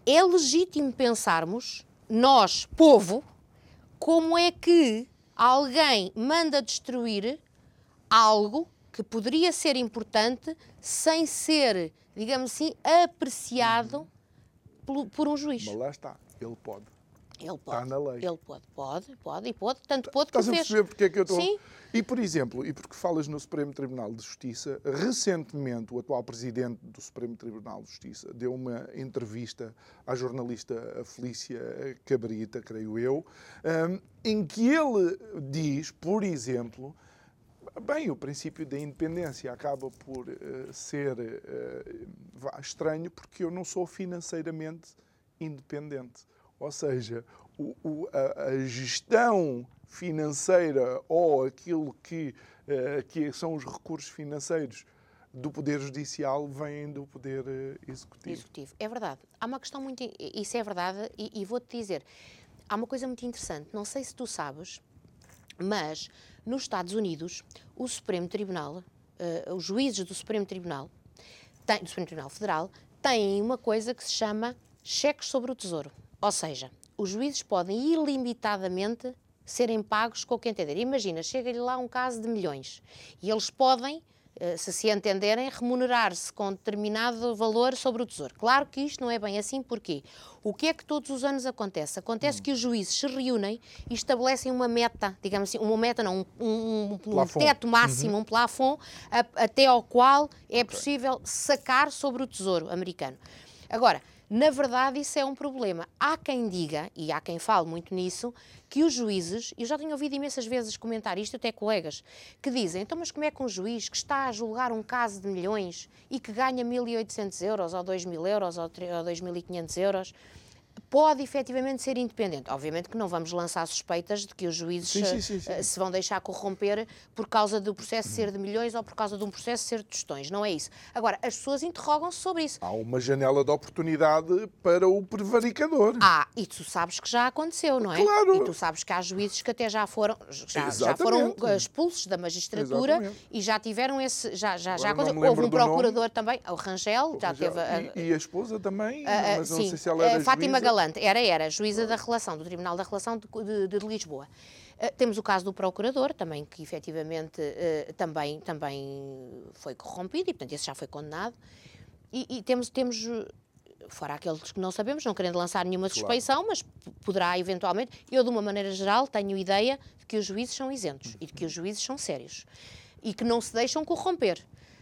é legítimo pensarmos, nós, povo, como é que alguém manda destruir algo que poderia ser importante sem ser, digamos assim, apreciado por, por um juiz. Mas lá está, ele pode. Ele pode. Está na lei. Ele pode, pode, pode e pode, tanto pode Estás que. Estás a perceber porque é que eu estou... Sim. E, por exemplo, e porque falas no Supremo Tribunal de Justiça, recentemente o atual presidente do Supremo Tribunal de Justiça deu uma entrevista à jornalista Felícia Cabrita, creio eu, hum, em que ele diz, por exemplo, Bem, o princípio da independência acaba por uh, ser uh, estranho porque eu não sou financeiramente independente. Ou seja, o, o, a, a, gestão financeira ou aquilo que, uh, que são os recursos financeiros do Poder Judicial vêm do Poder Executivo. Executivo. É verdade. Há uma questão muito. Isso é verdade, e, e vou-te dizer. Há uma coisa muito interessante. Não sei se tu sabes, mas nos Estados Unidos, o Supremo Tribunal, uh, os juízes do Supremo Tribunal, tem, do Supremo Tribunal Federal, têm uma coisa que se chama cheques sobre o tesouro. Ou seja, os juízes podem ilimitadamente serem pagos com o que entender. Imagina, chega-lhe lá um caso de milhões e eles podem se se entenderem, remunerar-se com determinado valor sobre o tesouro. Claro que isto não é bem assim, porque o que é que todos os anos acontece? Acontece hum. que os juízes se reúnem e estabelecem uma meta, digamos assim, uma meta não, um, um, um teto máximo, uhum. um plafond, a, até ao qual é possível sacar sobre o tesouro americano. Agora, na verdade, isso é um problema. Há quem diga, e há quem fale muito nisso, que os juízes, eu já tenho ouvido imensas vezes comentar isto, até colegas, que dizem, então mas como é que um juiz que está a julgar um caso de milhões e que ganha 1.800 euros, ou 2.000 euros, ou 2.500 euros, pode efetivamente ser independente. Obviamente que não vamos lançar suspeitas de que os juízes sim, sim, sim, uh, se vão deixar corromper por causa do processo ser de milhões ou por causa de um processo ser de tostões. Não é isso. Agora, as pessoas interrogam-se sobre isso. Há uma janela de oportunidade para o prevaricador. Ah, e tu sabes que já aconteceu, não é? Claro. E tu sabes que há juízes que até já foram, já, já foram expulsos da magistratura Exatamente. e já tiveram esse. Já, já, já Houve um procurador nome. também, o Rangel, o já Rangel. teve. A, e, e, a esposa também, uh, mas sim, não sei se ela era Fátima. Galante, era, era, juíza da relação, do Tribunal da Relação de, de, de Lisboa. Uh, temos o caso do procurador, também, que efetivamente uh, também, também foi corrompido e, portanto, esse já foi condenado. E, e temos, temos, fora aqueles que não sabemos, não querendo lançar nenhuma suspeição, claro. mas poderá eventualmente. Eu, de uma maneira geral, tenho ideia de que os juízes são isentos e de que os juízes são sérios e que não se deixam corromper.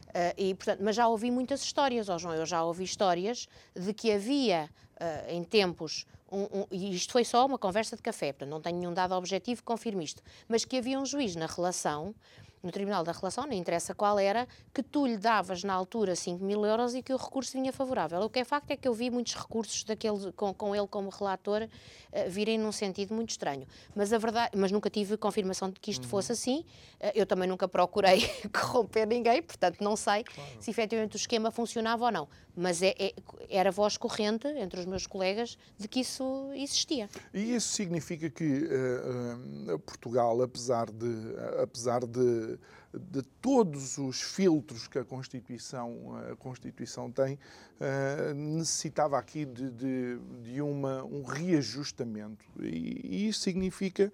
Uh, e, portanto, mas já ouvi muitas histórias, oh João, eu já ouvi histórias de que havia uh, em tempos, um, um, e isto foi só uma conversa de café, portanto não tenho nenhum dado objetivo que confirme isto, mas que havia um juiz na relação no Tribunal da Relação, não interessa qual era, que tu lhe davas na altura 5 mil euros e que o recurso vinha favorável. O que é facto é que eu vi muitos recursos daquele, com, com ele como relator uh, virem num sentido muito estranho. Mas a verdade, mas nunca tive confirmação de que isto uhum. fosse assim. Uh, eu também nunca procurei corromper ninguém, portanto não sei claro. se efetivamente o esquema funcionava ou não. Mas é, é, era voz corrente entre os meus colegas de que isso existia. E isso significa que uh, Portugal, apesar de, apesar de de, todos os filtros que a Constituição, a Constituição tem, uh, necessitava aqui de, de, de uma, um reajustamento. E, e isso significa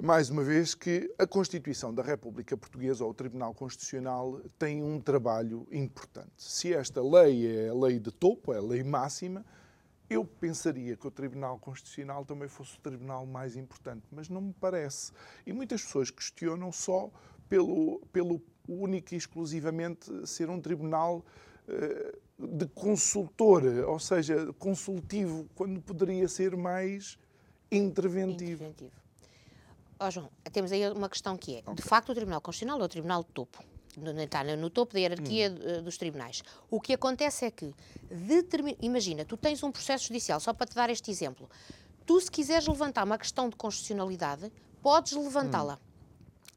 mais uma vez, que a Constituição da República Portuguesa ou o Tribunal Constitucional tem um trabalho importante. Se esta lei é a lei de topo, é a lei máxima, eu pensaria que o Tribunal Constitucional também fosse o tribunal mais importante, mas não me parece. E muitas pessoas questionam só pelo, pelo único e exclusivamente ser um tribunal uh, de consultor, ou seja, consultivo, quando poderia ser mais interventivo. interventivo. Oh, João, temos aí uma questão que é, okay. de facto, o Tribunal Constitucional é o Tribunal de topo, está no topo da hierarquia hum. dos tribunais. O que acontece é que, imagina, tu tens um processo judicial, só para te dar este exemplo, tu se quiseres levantar uma questão de constitucionalidade, podes levantá-la. Hum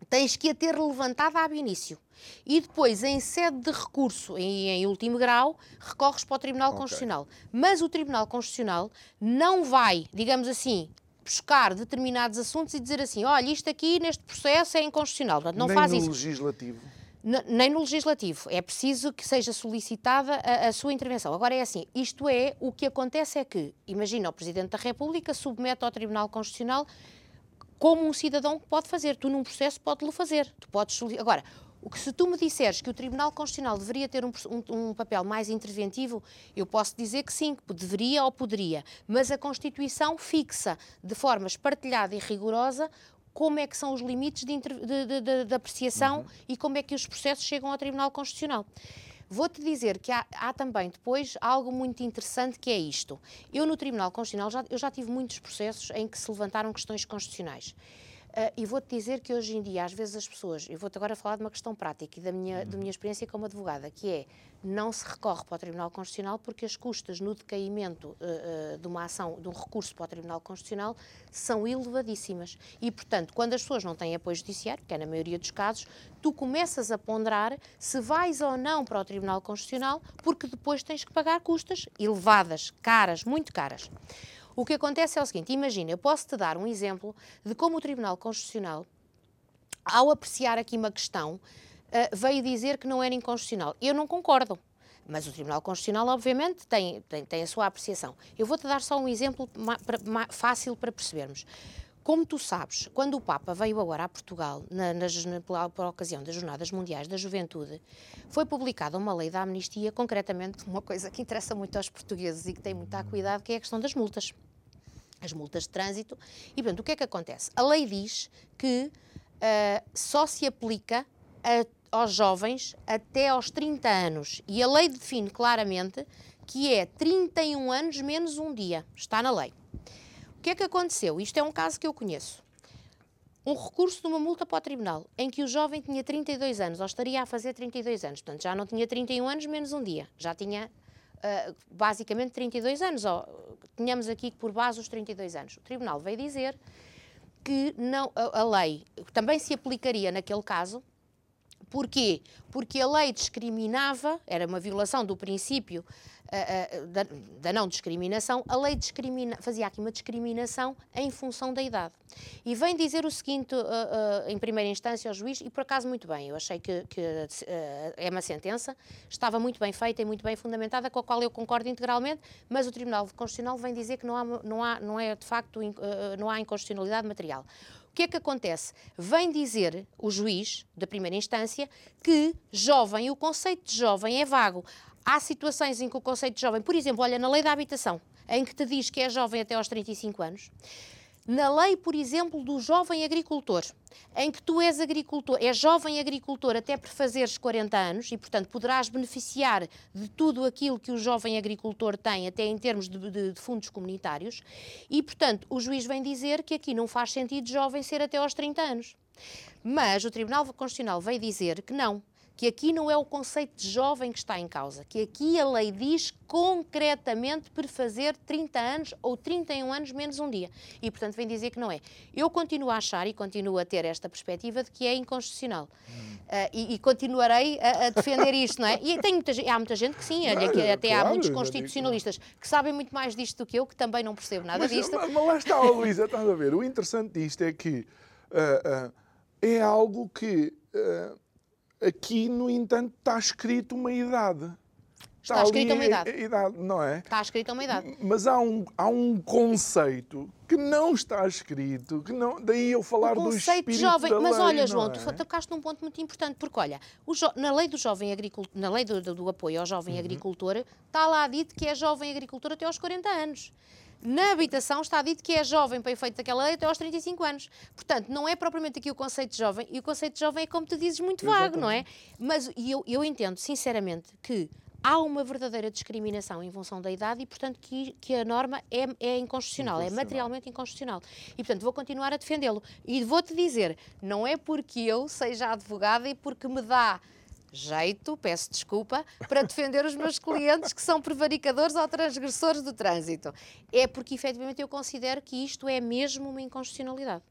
tens que a ter levantada ab início. E depois, em sede de recurso, em, em último grau, recorres para o Tribunal okay. Constitucional. Mas o Tribunal Constitucional não vai, digamos assim, buscar determinados assuntos e dizer assim: olha, isto aqui neste processo é inconstitucional. Portanto, não Nem faz no isso. legislativo. N nem no legislativo. É preciso que seja solicitada a, a, sua intervenção. Agora é assim: isto é, o que acontece é que, imagina, o Presidente da República submete ao Tribunal Constitucional como um cidadão pode fazer. Tu, num processo, pode-lo fazer. Tu podes Agora, o que se tu me disseres que o Tribunal Constitucional deveria ter um, um, um, papel mais interventivo, eu posso dizer que sim, que deveria ou poderia, mas a Constituição fixa de forma espartilhada e rigorosa como é que são os limites de, de, de, de apreciação uhum. e como é que os processos chegam ao Tribunal Constitucional. Vou-te dizer que há, há, também depois algo muito interessante que é isto. Eu no Tribunal Constitucional já, eu já tive muitos processos em que se levantaram questões constitucionais. Uh, e vou-te dizer que hoje em dia, às vezes as pessoas, eu vou-te agora falar de uma questão prática e da minha, da minha experiência como advogada, que é, não se recorre para o Tribunal Constitucional porque as custas no decaimento uh, uh, de uma ação, de um recurso para o Tribunal Constitucional, são elevadíssimas. E, portanto, quando as pessoas não têm apoio judiciário, que é na maioria dos casos, tu começas a ponderar se vais ou não para o Tribunal Constitucional, porque depois tens que pagar custas elevadas, caras, muito caras. O que acontece é o seguinte: imagina, eu posso te dar um exemplo de como o Tribunal Constitucional, ao apreciar aqui uma questão, uh, veio dizer que não era inconstitucional. Eu não concordo. Mas o Tribunal Constitucional, obviamente, tem, tem, tem a sua apreciação. Eu vou-te dar só um exemplo fácil para percebermos. Como tu sabes, quando o Papa veio agora a Portugal, na, na, na, por ocasião das Jornadas Mundiais da Juventude, foi publicada uma lei da amnistia, concretamente uma coisa que interessa muito aos portugueses e que tem muito a cuidado, que é a questão das multas as multas de trânsito. E, portanto, o que é que acontece? A lei diz que uh, só se aplica a, aos jovens até aos 30 anos. E a lei define claramente que é 31 anos menos um dia. Está na lei. O que é que aconteceu? Isto é um caso que eu conheço. Um recurso de uma multa para o tribunal, em que o jovem tinha 32 anos, ou estaria a fazer 32 anos, portanto já não tinha 31 anos menos um dia, já tinha uh, basicamente 32 anos, ou tenhamos aqui por base os 32 anos. O Tribunal veio dizer que não, a, a lei também se aplicaria naquele caso. Porquê? Porque a lei discriminava, era uma violação do princípio uh, uh, da, da, não discriminação, a lei discrimina, fazia aqui uma discriminação em função da idade. E vem dizer o seguinte, uh, em primeira instância, ao juiz, e por acaso muito bem, eu achei que, que é uma sentença, estava muito bem feita e muito bem fundamentada, com a qual eu concordo integralmente, mas o Tribunal Constitucional vem dizer que não, há, não, há, não é de facto, não há inconstitucionalidade material. Que é que acontece? Vem dizer o juiz da primeira instância que jovem, o conceito de jovem é vago. Há situações em que o conceito de jovem, por exemplo, olha, na lei da habitação, em que te diz que é jovem até aos 35 anos, na lei, por exemplo, do jovem agricultor, em que tu és agricultor, és jovem agricultor até por fazeres 40 anos e, portanto, poderás beneficiar de tudo aquilo que o jovem agricultor tem, até em termos de, de, de fundos comunitários, e, portanto, o juiz vem dizer que aqui não faz sentido jovem ser até aos 30 anos. Mas o Tribunal Constitucional veio dizer que não, que aqui não é o conceito de jovem que está em causa, que aqui a lei diz concretamente por fazer 30 anos ou 31 anos menos um dia. E, portanto, vem dizer que não é. Eu continuo a achar e continuo a ter esta perspectiva de que é inconstitucional. Hum. Uh, e, e, continuarei a, a, defender isto, não é? E tem muita, há muita gente que sim, olha, que até claro, há muitos constitucionalistas que sabem muito mais disto do que eu, que também não percebo nada mas, disto. Mas, mas lá está, Luísa, estás a ver? O interessante disto é que uh, uh, é algo que Aqui, no entanto, está escrito uma idade. Está, está escrita uma idade. idade. Não é? Está escrita uma idade. Mas há um, há um conceito que não está escrito, que não, daí eu falar do espírito de jovem. Da mas lei, olha, João, é? tu tocaste num ponto muito importante, porque olha, na lei do jovem agricultor, na lei do, do, do apoio ao jovem uhum. agricultor, está lá dito que é jovem agricultor até aos 40 anos. Na habitação está dito que é jovem para efeito daquela lei até aos 35 anos. Portanto, não é propriamente aqui o conceito de jovem, e o conceito de jovem é, como tu dizes, muito vago, Exatamente. não é? Mas eu, eu entendo, sinceramente, que há uma verdadeira discriminação em função da idade e, portanto, que, que a norma é, é inconstitucional, é materialmente inconstitucional. E, portanto, vou continuar a defendê-lo. E vou-te dizer, não é porque eu seja advogada e porque me dá jeito, peço desculpa, para defender os meus clientes que são prevaricadores ou transgressores do trânsito. É porque efetivamente eu considero que isto é mesmo uma inconstitucionalidade.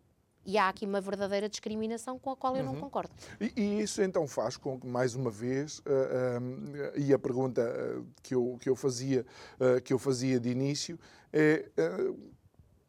E há aqui uma verdadeira discriminação com a qual eu uhum. não concordo. E, e, isso então faz com que, mais uma vez, uh, uh, e a pergunta uh, que, eu, que, eu fazia, que eu fazia de início é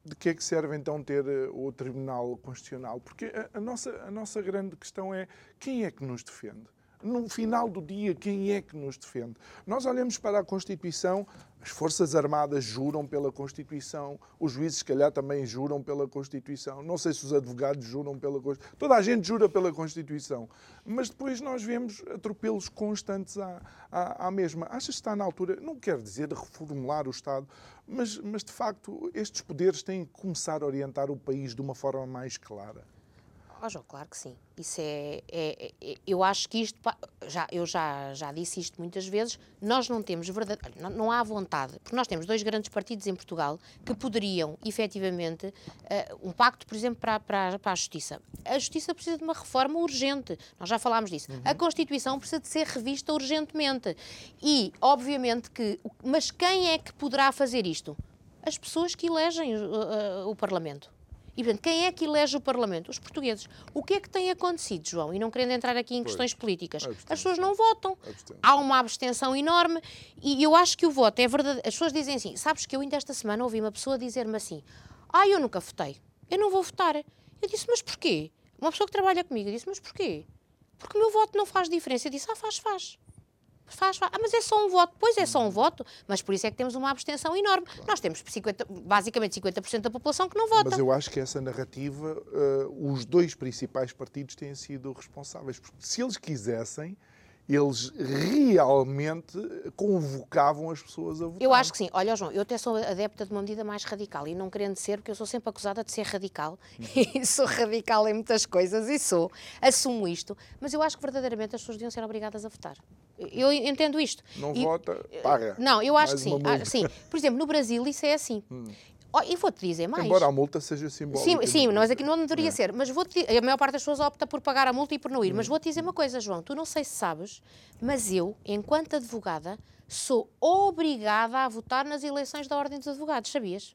de que é que serve então ter o Tribunal Constitucional? Porque a, a, nossa, a nossa grande questão é quem é que nos defende? No final do dia, quem é que nos defende? Nós olhamos para a Constituição, as Forças Armadas juram pela Constituição, os juízes, se calhar, também juram pela Constituição. Não sei se os advogados juram pela Constituição. Toda a gente jura pela Constituição. Mas depois nós vemos atropelos constantes à, à, à mesma. Achas que está na altura, não quero dizer reformular o Estado, mas, mas de facto estes poderes têm que começar a orientar o país de uma forma mais clara? Oh, João, claro que sim. Isso é, é, é, eu acho que isto, já, eu já, já disse isto muitas vezes, nós não temos verdade, não, não há vontade, porque nós temos dois grandes partidos em Portugal que poderiam, efetivamente, uh, um pacto, por exemplo, para, para, para, a justiça. A justiça precisa de uma reforma urgente, nós já falámos disso. Uhum. A Constituição precisa de ser revista urgentemente. E, obviamente que, mas quem é que poderá fazer isto? As pessoas que elegem uh, uh, o Parlamento. E, portanto, quem é que elege o Parlamento? Os portugueses. O que é que tem acontecido, João? E não querendo entrar aqui em pois. questões políticas, as pessoas não votam. Há uma abstenção enorme e eu acho que o voto é verdade. As pessoas dizem assim: sabes que eu ainda esta semana ouvi uma pessoa dizer-me assim: ah, eu nunca votei, eu não vou votar. Eu disse: mas porquê? Uma pessoa que trabalha comigo disse: mas porquê? Porque o meu voto não faz diferença. Eu disse: ah, faz, faz. Faz, faz. Ah, mas é só um voto. Pois é só um voto, mas por isso é que temos uma abstenção enorme. Claro. Nós temos 50, basicamente 50% da população que não vota. Mas eu acho que essa narrativa, uh, os dois principais partidos têm sido responsáveis. Porque se eles quisessem, eles realmente convocavam as pessoas a votar. Eu acho que sim. Olha, João, eu até sou adepta de uma medida mais radical e não querendo ser, porque eu sou sempre acusada de ser radical uhum. e sou radical em muitas coisas e sou, assumo isto, mas eu acho que verdadeiramente as pessoas deviam ser obrigadas a votar. Eu entendo isto. Não e, vota, paga. Não, eu acho que sim. Ah, sim. Por exemplo, no Brasil isso é assim. Hum. Oh, e vou-te dizer mais. Embora a multa seja simbólica. Sim, sim mas aqui não deveria é. ser. Mas vou a maior parte das pessoas opta por pagar a multa e por não ir. Hum. Mas vou-te dizer uma coisa, João. Tu não sei se sabes, mas eu, enquanto advogada, sou obrigada a votar nas eleições da Ordem dos Advogados, sabias?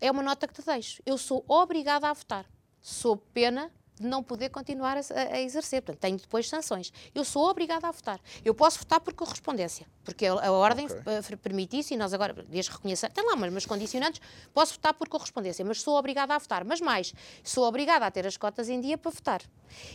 É uma nota que te deixo. Eu sou obrigada a votar. Sou pena de não poder continuar a, a, exercer. Portanto, tenho depois sanções. Eu sou obrigada a votar. Eu posso votar por correspondência, porque a, a ordem okay. permite isso e nós agora, desde reconhecer, tem lá umas condicionantes, posso votar por correspondência, mas sou obrigada a votar. Mas mais, sou obrigada a ter as cotas em dia para votar.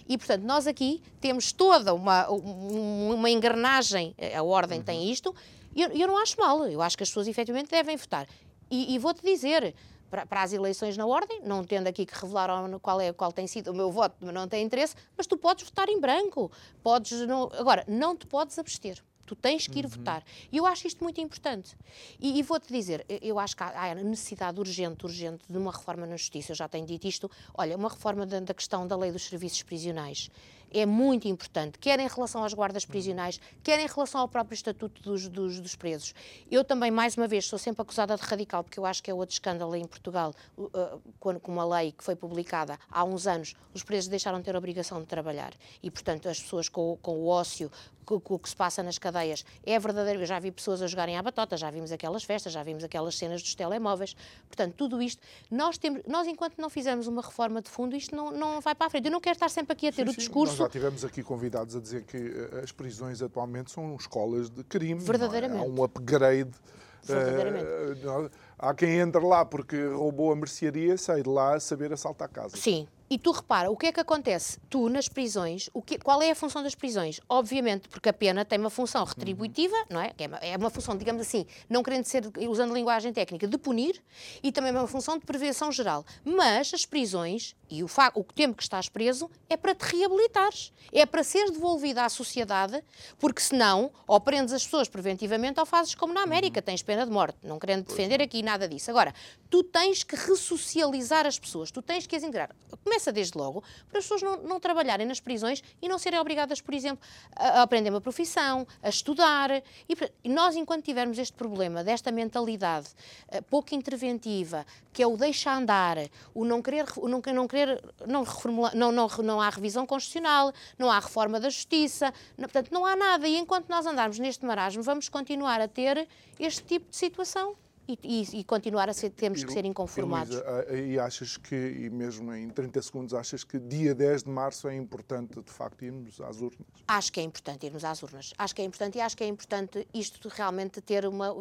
E, portanto, nós aqui temos toda uma, uma engrenagem, a ordem uhum. tem isto, e eu, eu, não acho mal. Eu acho que as pessoas efetivamente devem votar. E, e vou-te dizer, para, para, as eleições na ordem, não tendo aqui que revelar qual, é, qual tem sido o meu voto, não tem interesse, mas tu podes votar em branco. Podes não, agora, não te podes abster. Tu tens que ir uhum. votar. E eu acho isto muito importante. E, e vou-te dizer, eu acho que há, há necessidade urgente, urgente de uma reforma na Justiça. Eu já tenho dito isto. Olha, uma reforma da, da questão da lei dos serviços prisionais é muito importante, quer em relação às guardas prisionais, quer em relação ao próprio estatuto dos, dos, dos, presos. Eu também, mais uma vez, sou sempre acusada de radical, porque eu acho que é outro escândalo em Portugal, uh, quando, com uma lei que foi publicada há uns anos, os presos deixaram de ter a obrigação de trabalhar e, portanto, as pessoas com, com o ócio, com o que se passa nas cadeias é verdadeiro. Eu já vi pessoas a jogarem à batota, já vimos aquelas festas, já vimos aquelas cenas dos telemóveis. Portanto, tudo isto, nós, temos, nós enquanto não fizermos uma reforma de fundo, isto não, não vai para a frente. Eu não quero estar sempre aqui a ter sim, o discurso. Já tivemos aqui convidados a dizer que eh, as prisões atualmente são escolas de crime. É? Verdadeiramente. Há um upgrade. Verdadeiramente. Uh, há quem entre lá porque roubou a mercearia, sai de lá a saber assaltar casa. Sim, e tu repara, o que é que acontece? Tu, nas prisões, o que, qual é a função das prisões? Obviamente, porque a pena tem uma função retributiva, uhum. não é? É uma, é uma, função, digamos assim, não querendo ser, usando linguagem técnica, de punir, e também é uma função de prevenção geral. Mas as prisões, e o, o tempo que estás preso, é para te reabilitares. É para seres devolvido à sociedade, porque senão, ou prendes as pessoas preventivamente, ou fazes como na América, uhum. tens pena de morte. Não querendo defender aqui nada disso. Agora, tu tens que ressocializar as pessoas, tu tens que as integrar. Começa desde logo para as pessoas não, não trabalharem nas prisões e não serem obrigadas, por exemplo, a, a aprender uma profissão, a estudar. E, e, nós, enquanto tivermos este problema, desta mentalidade uh, pouco interventiva, que é o deixa andar, o não querer, o não, não querer, não, reformular, não, não, não há revisão constitucional, não há reforma da justiça, não, portanto, não há nada. E enquanto nós andarmos neste marasmo, vamos continuar a ter este tipo de situação e, e, e continuar a ser, temos que ser inconformados. E, Luísa, e achas que, e mesmo em 30 segundos, achas que dia 10 de março é importante, de facto, irmos às urnas? Acho que é importante irmos às urnas. Acho que é importante e acho que é importante isto realmente ter, uma,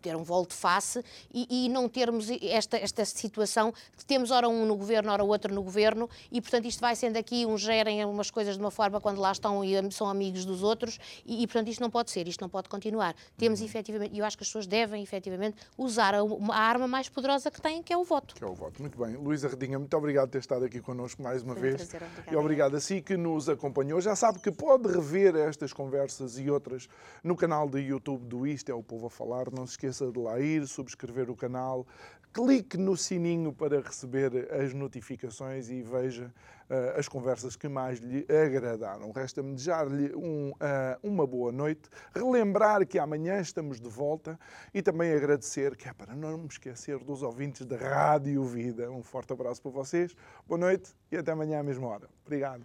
ter um voo de face e, e não termos esta, esta situação que temos ora um no governo, ora outro no governo e, portanto, isto vai sendo aqui, uns gerem umas coisas de uma forma quando lá estão e são amigos dos outros e, e portanto, isto não pode ser, isto não pode continuar. Temos, uhum. efetivamente, e eu acho que as pessoas devem, efetivamente, usar usar a, a, arma mais poderosa que têm, que é o voto. Que é o voto. Muito bem. Luísa Redinha, muito obrigado por ter estado aqui connosco mais uma Foi vez. Um prazer, obrigado. E obrigado a si que nos acompanhou. Já sabe que pode rever estas conversas e outras no canal do YouTube do Isto é o Povo a Falar. Não se esqueça de lá ir, subscrever o canal, clique no sininho para receber as notificações e veja as conversas que mais lhe agradaram. Resta-me desejar-lhe um, uma boa noite, relembrar que amanhã estamos de volta e também agradecer, que é para não me esquecer dos ouvintes da Rádio Vida. Um forte abraço para vocês, boa noite e até amanhã à mesma hora. Obrigado.